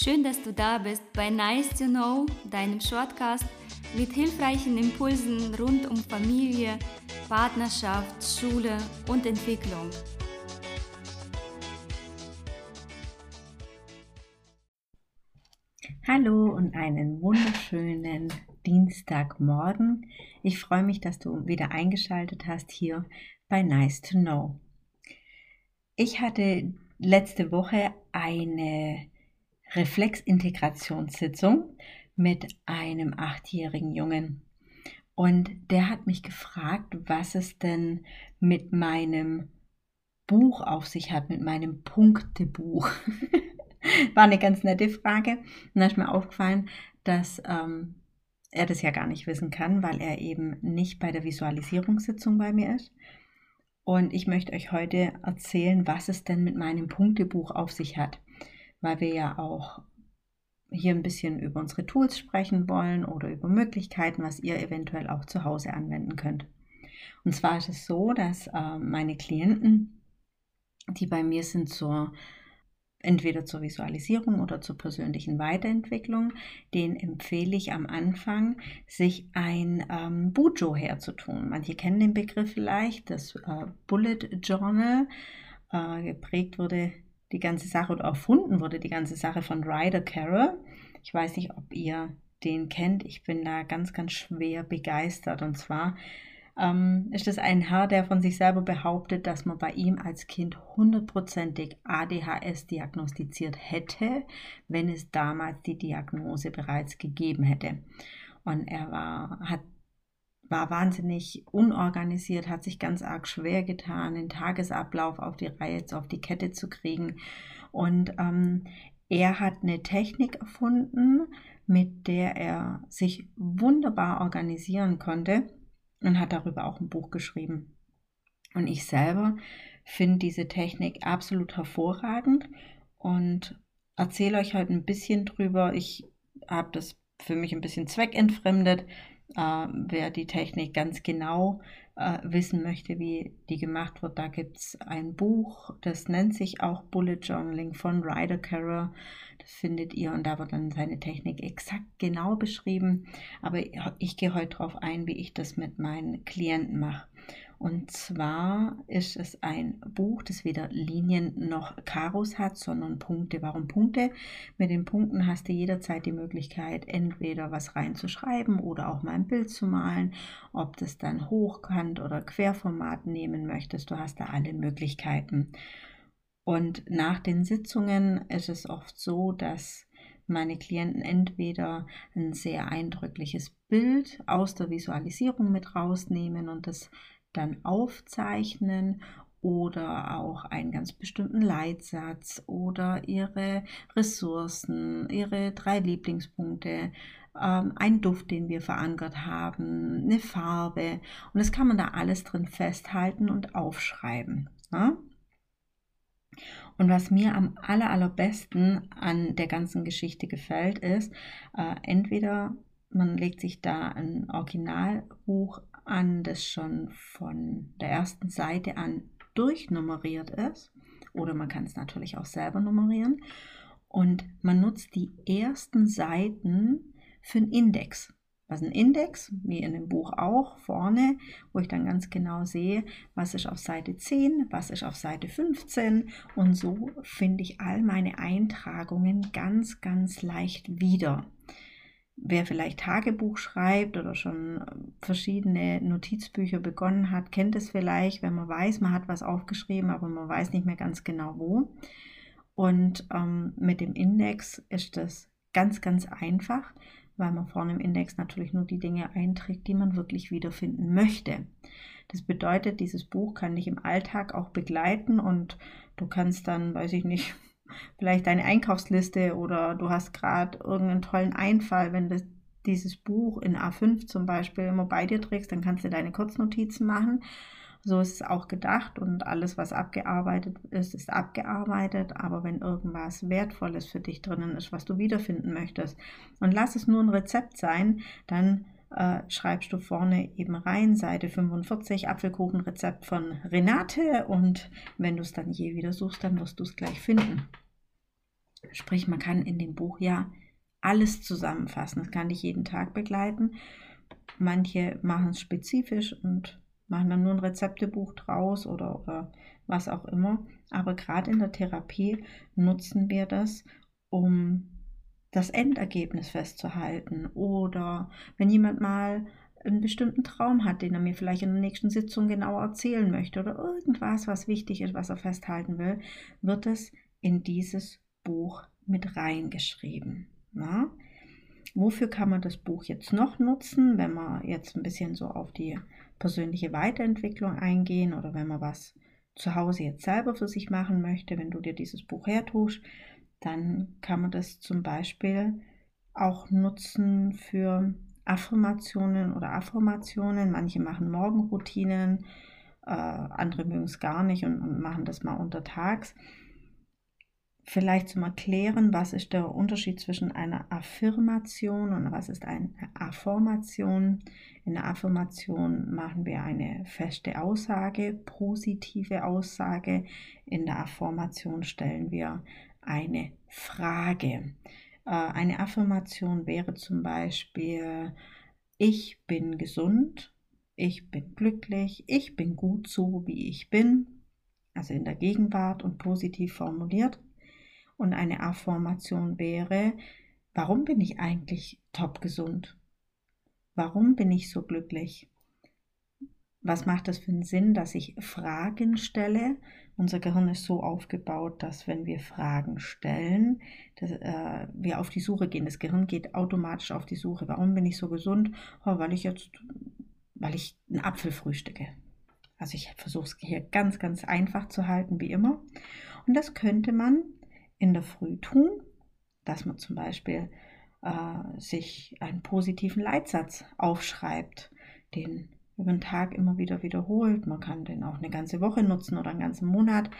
Schön, dass du da bist bei Nice to Know, deinem Shortcast mit hilfreichen Impulsen rund um Familie, Partnerschaft, Schule und Entwicklung. Hallo und einen wunderschönen Dienstagmorgen. Ich freue mich, dass du wieder eingeschaltet hast hier bei Nice to Know. Ich hatte letzte Woche eine Reflexintegrationssitzung mit einem achtjährigen Jungen. Und der hat mich gefragt, was es denn mit meinem Buch auf sich hat, mit meinem Punktebuch. War eine ganz nette Frage. Und da ist mir aufgefallen, dass ähm, er das ja gar nicht wissen kann, weil er eben nicht bei der Visualisierungssitzung bei mir ist. Und ich möchte euch heute erzählen, was es denn mit meinem Punktebuch auf sich hat, weil wir ja auch hier ein bisschen über unsere Tools sprechen wollen oder über Möglichkeiten, was ihr eventuell auch zu Hause anwenden könnt. Und zwar ist es so, dass äh, meine Klienten, die bei mir sind zur entweder zur Visualisierung oder zur persönlichen Weiterentwicklung, den empfehle ich am Anfang, sich ein ähm, Bujo herzutun. Manche kennen den Begriff vielleicht, das äh, Bullet Journal. Äh, geprägt wurde die ganze Sache oder erfunden wurde die ganze Sache von Ryder Carroll. Ich weiß nicht, ob ihr den kennt. Ich bin da ganz, ganz schwer begeistert. Und zwar ähm, ist es ein Herr, der von sich selber behauptet, dass man bei ihm als Kind hundertprozentig ADHS diagnostiziert hätte, wenn es damals die Diagnose bereits gegeben hätte. Und er war, hat war wahnsinnig unorganisiert, hat sich ganz arg schwer getan, den Tagesablauf auf die Reihe, auf die Kette zu kriegen. Und ähm, er hat eine Technik erfunden, mit der er sich wunderbar organisieren konnte und hat darüber auch ein Buch geschrieben. Und ich selber finde diese Technik absolut hervorragend und erzähle euch heute ein bisschen drüber. Ich habe das für mich ein bisschen zweckentfremdet. Äh, wer die Technik ganz genau äh, wissen möchte, wie die gemacht wird, da gibt es ein Buch, das nennt sich auch Bullet Journaling von Ryder Carroll. Das findet ihr und da wird dann seine Technik exakt genau beschrieben. Aber ich gehe heute darauf ein, wie ich das mit meinen Klienten mache. Und zwar ist es ein Buch, das weder Linien noch Karos hat, sondern Punkte. Warum Punkte? Mit den Punkten hast du jederzeit die Möglichkeit, entweder was reinzuschreiben oder auch mal ein Bild zu malen. Ob das dann hochkant oder Querformat nehmen möchtest, du hast da alle Möglichkeiten. Und nach den Sitzungen ist es oft so, dass meine Klienten entweder ein sehr eindrückliches Bild aus der Visualisierung mit rausnehmen und das dann aufzeichnen oder auch einen ganz bestimmten Leitsatz oder ihre Ressourcen, ihre drei Lieblingspunkte, ähm, ein Duft, den wir verankert haben, eine Farbe und das kann man da alles drin festhalten und aufschreiben. Ne? Und was mir am aller, allerbesten an der ganzen Geschichte gefällt, ist, äh, entweder man legt sich da ein Originalbuch an, das schon von der ersten Seite an durchnummeriert ist. Oder man kann es natürlich auch selber nummerieren. Und man nutzt die ersten Seiten für einen Index. Was ein Index, wie in dem Buch auch, vorne, wo ich dann ganz genau sehe, was ist auf Seite 10, was ist auf Seite 15. Und so finde ich all meine Eintragungen ganz, ganz leicht wieder wer vielleicht Tagebuch schreibt oder schon verschiedene Notizbücher begonnen hat, kennt es vielleicht, wenn man weiß, man hat was aufgeschrieben, aber man weiß nicht mehr ganz genau wo. Und ähm, mit dem Index ist das ganz, ganz einfach, weil man vorne im Index natürlich nur die Dinge einträgt, die man wirklich wiederfinden möchte. Das bedeutet, dieses Buch kann dich im Alltag auch begleiten und du kannst dann, weiß ich nicht, vielleicht deine Einkaufsliste oder du hast gerade irgendeinen tollen Einfall, wenn du dieses Buch in A5 zum Beispiel immer bei dir trägst, dann kannst du deine Kurznotizen machen. So ist es auch gedacht und alles, was abgearbeitet ist, ist abgearbeitet. Aber wenn irgendwas Wertvolles für dich drinnen ist, was du wiederfinden möchtest und lass es nur ein Rezept sein, dann äh, schreibst du vorne eben rein, Seite 45, Apfelkuchenrezept von Renate und wenn du es dann je wieder suchst, dann wirst du es gleich finden. Sprich, man kann in dem Buch ja alles zusammenfassen. Das kann dich jeden Tag begleiten. Manche machen es spezifisch und machen dann nur ein Rezeptebuch draus oder, oder was auch immer. Aber gerade in der Therapie nutzen wir das, um das Endergebnis festzuhalten. Oder wenn jemand mal einen bestimmten Traum hat, den er mir vielleicht in der nächsten Sitzung genauer erzählen möchte oder irgendwas, was wichtig ist, was er festhalten will, wird es in dieses Buch mit reingeschrieben. Na? Wofür kann man das Buch jetzt noch nutzen, wenn man jetzt ein bisschen so auf die persönliche Weiterentwicklung eingehen oder wenn man was zu Hause jetzt selber für sich machen möchte, wenn du dir dieses Buch hertust, dann kann man das zum Beispiel auch nutzen für Affirmationen oder Affirmationen. Manche machen Morgenroutinen, äh, andere mögen es gar nicht und, und machen das mal untertags. Vielleicht zum Erklären, was ist der Unterschied zwischen einer Affirmation und was ist eine Affirmation. In der Affirmation machen wir eine feste Aussage, positive Aussage. In der Affirmation stellen wir eine Frage. Äh, eine Affirmation wäre zum Beispiel, ich bin gesund, ich bin glücklich, ich bin gut so, wie ich bin, also in der Gegenwart und positiv formuliert. Und eine Affirmation wäre, warum bin ich eigentlich top gesund? Warum bin ich so glücklich? Was macht es für einen Sinn, dass ich Fragen stelle? Unser Gehirn ist so aufgebaut, dass wenn wir Fragen stellen, dass, äh, wir auf die Suche gehen. Das Gehirn geht automatisch auf die Suche. Warum bin ich so gesund? Oh, weil ich jetzt, weil ich einen Apfel frühstücke. Also ich versuche es hier ganz, ganz einfach zu halten, wie immer. Und das könnte man in der Früh tun, dass man zum Beispiel äh, sich einen positiven Leitsatz aufschreibt, den über den Tag immer wieder wiederholt. Man kann den auch eine ganze Woche nutzen oder einen ganzen Monat.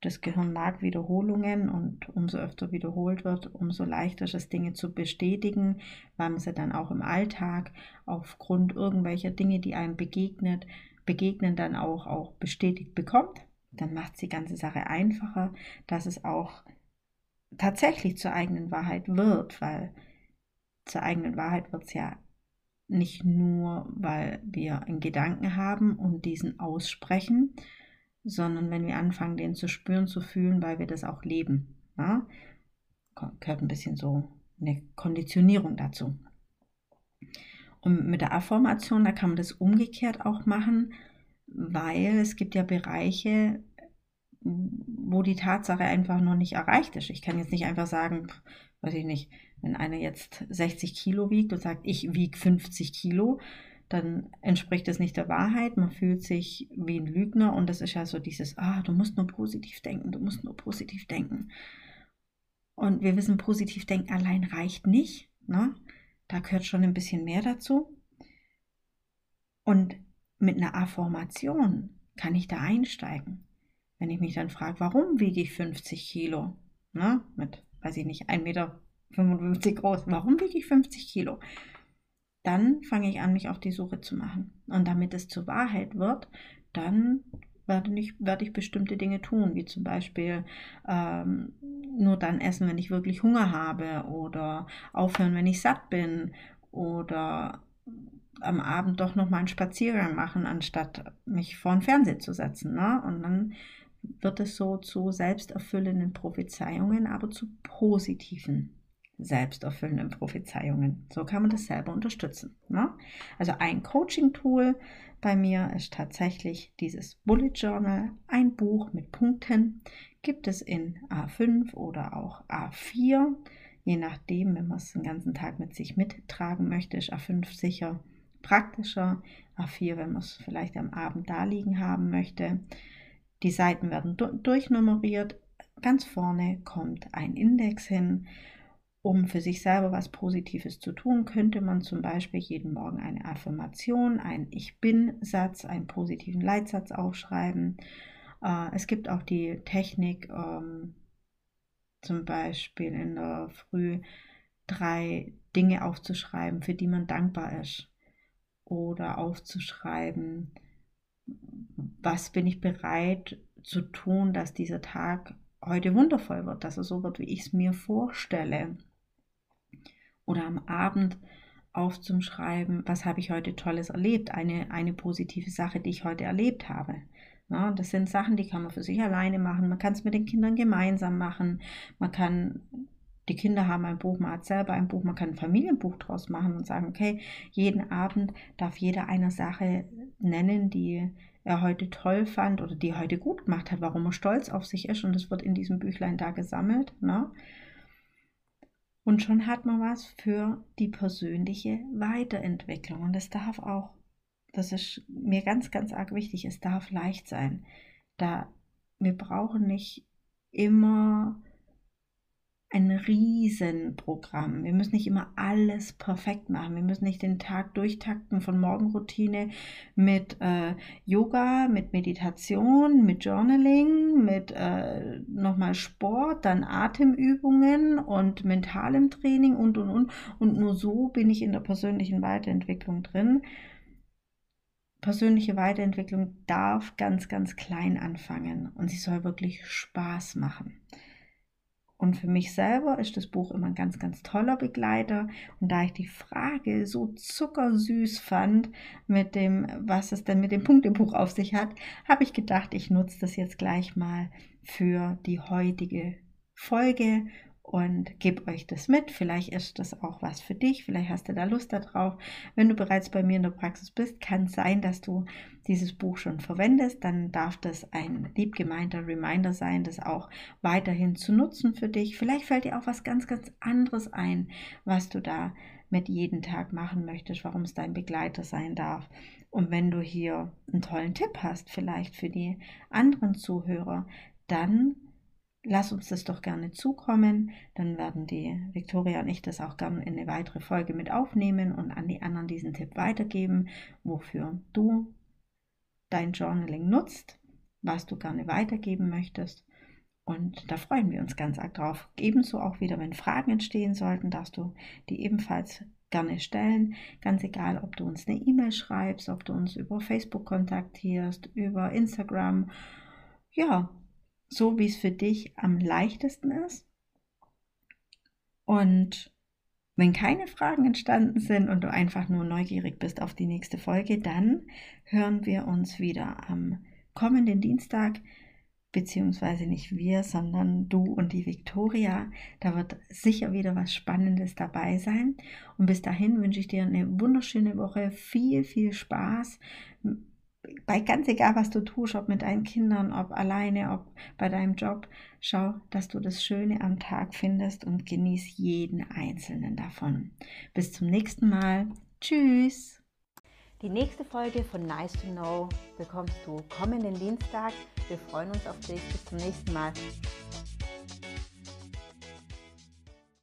Das Gehirn mag Wiederholungen und umso öfter wiederholt wird, umso leichter ist es, Dinge zu bestätigen, weil man sie dann auch im Alltag aufgrund irgendwelcher Dinge, die einem begegnet, begegnen, dann auch, auch bestätigt bekommt. Dann macht es die ganze Sache einfacher, dass es auch tatsächlich zur eigenen Wahrheit wird, weil zur eigenen Wahrheit wird es ja nicht nur, weil wir einen Gedanken haben und diesen aussprechen, sondern wenn wir anfangen, den zu spüren, zu fühlen, weil wir das auch leben. Ja? Gehört ein bisschen so eine Konditionierung dazu. Und mit der Affirmation, da kann man das umgekehrt auch machen, weil es gibt ja Bereiche, wo die Tatsache einfach noch nicht erreicht ist. Ich kann jetzt nicht einfach sagen, weiß ich nicht, wenn einer jetzt 60 Kilo wiegt und sagt, ich wiege 50 Kilo, dann entspricht das nicht der Wahrheit. Man fühlt sich wie ein Lügner und das ist ja so dieses, ah, du musst nur positiv denken, du musst nur positiv denken. Und wir wissen, positiv denken allein reicht nicht. Ne? Da gehört schon ein bisschen mehr dazu. Und mit einer Affirmation kann ich da einsteigen. Wenn ich mich dann frage, warum wiege ich 50 Kilo? Ne? Mit, weiß ich nicht, 1,55 Meter groß. Warum wiege ich 50 Kilo? Dann fange ich an, mich auf die Suche zu machen. Und damit es zur Wahrheit wird, dann werde ich, werde ich bestimmte Dinge tun, wie zum Beispiel ähm, nur dann essen, wenn ich wirklich Hunger habe oder aufhören, wenn ich satt bin oder am Abend doch noch mal einen Spaziergang machen, anstatt mich vor den Fernseher zu setzen. Ne? Und dann wird es so zu selbsterfüllenden Prophezeiungen, aber zu positiven selbsterfüllenden Prophezeiungen. So kann man das selber unterstützen. Ne? Also ein Coaching-Tool bei mir ist tatsächlich dieses Bullet Journal, ein Buch mit Punkten. Gibt es in A5 oder auch A4. Je nachdem, wenn man es den ganzen Tag mit sich mittragen möchte, ist A5 sicher praktischer. A4, wenn man es vielleicht am Abend da liegen haben möchte. Die Seiten werden durchnummeriert. Ganz vorne kommt ein Index hin. Um für sich selber was Positives zu tun, könnte man zum Beispiel jeden Morgen eine Affirmation, einen Ich bin-Satz, einen positiven Leitsatz aufschreiben. Äh, es gibt auch die Technik, ähm, zum Beispiel in der Früh drei Dinge aufzuschreiben, für die man dankbar ist. Oder aufzuschreiben, was bin ich bereit zu tun, dass dieser Tag heute wundervoll wird, dass es so wird, wie ich es mir vorstelle. Oder am Abend aufzuschreiben, was habe ich heute Tolles erlebt, eine, eine positive Sache, die ich heute erlebt habe. Ja, das sind Sachen, die kann man für sich alleine machen. Man kann es mit den Kindern gemeinsam machen. Man kann, die Kinder haben ein Buch, man hat selber ein Buch, man kann ein Familienbuch draus machen und sagen, okay, jeden Abend darf jeder eine Sache nennen, die er heute toll fand oder die er heute gut gemacht hat, warum er stolz auf sich ist. Und das wird in diesem Büchlein da gesammelt. Ne? Und schon hat man was für die persönliche Weiterentwicklung. Und das darf auch, das ist mir ganz, ganz arg wichtig, es darf leicht sein. Da wir brauchen nicht immer ein Riesenprogramm. Wir müssen nicht immer alles perfekt machen. Wir müssen nicht den Tag durchtakten von Morgenroutine mit äh, Yoga, mit Meditation, mit Journaling, mit äh, nochmal Sport, dann Atemübungen und mentalem Training und und und. Und nur so bin ich in der persönlichen Weiterentwicklung drin. Persönliche Weiterentwicklung darf ganz, ganz klein anfangen und sie soll wirklich Spaß machen. Und für mich selber ist das Buch immer ein ganz, ganz toller Begleiter. Und da ich die Frage so zuckersüß fand mit dem, was es denn mit dem Punktebuch auf sich hat, habe ich gedacht, ich nutze das jetzt gleich mal für die heutige Folge und gebe euch das mit. Vielleicht ist das auch was für dich, vielleicht hast du da Lust darauf. Wenn du bereits bei mir in der Praxis bist, kann es sein, dass du dieses Buch schon verwendest. Dann darf das ein liebgemeinter Reminder sein, das auch weiterhin zu nutzen für dich. Vielleicht fällt dir auch was ganz, ganz anderes ein, was du da mit jeden Tag machen möchtest, warum es dein Begleiter sein darf. Und wenn du hier einen tollen Tipp hast, vielleicht für die anderen Zuhörer, dann lass uns das doch gerne zukommen. Dann werden die Victoria und ich das auch gerne in eine weitere Folge mit aufnehmen und an die anderen diesen Tipp weitergeben, wofür du dein Journaling nutzt, was du gerne weitergeben möchtest. Und da freuen wir uns ganz arg drauf. Ebenso auch wieder, wenn Fragen entstehen sollten, darfst du die ebenfalls gerne stellen. Ganz egal, ob du uns eine E-Mail schreibst, ob du uns über Facebook kontaktierst, über Instagram. Ja, so wie es für dich am leichtesten ist. Und wenn keine Fragen entstanden sind und du einfach nur neugierig bist auf die nächste Folge, dann hören wir uns wieder am kommenden Dienstag, beziehungsweise nicht wir, sondern du und die Viktoria. Da wird sicher wieder was Spannendes dabei sein. Und bis dahin wünsche ich dir eine wunderschöne Woche, viel, viel Spaß bei ganz egal, was du tust, ob mit deinen Kindern, ob alleine, ob bei deinem Job, schau, dass du das Schöne am Tag findest und genieß jeden einzelnen davon. Bis zum nächsten Mal. Tschüss. Die nächste Folge von Nice to Know bekommst du kommenden Dienstag. Wir freuen uns auf dich. Bis zum nächsten Mal.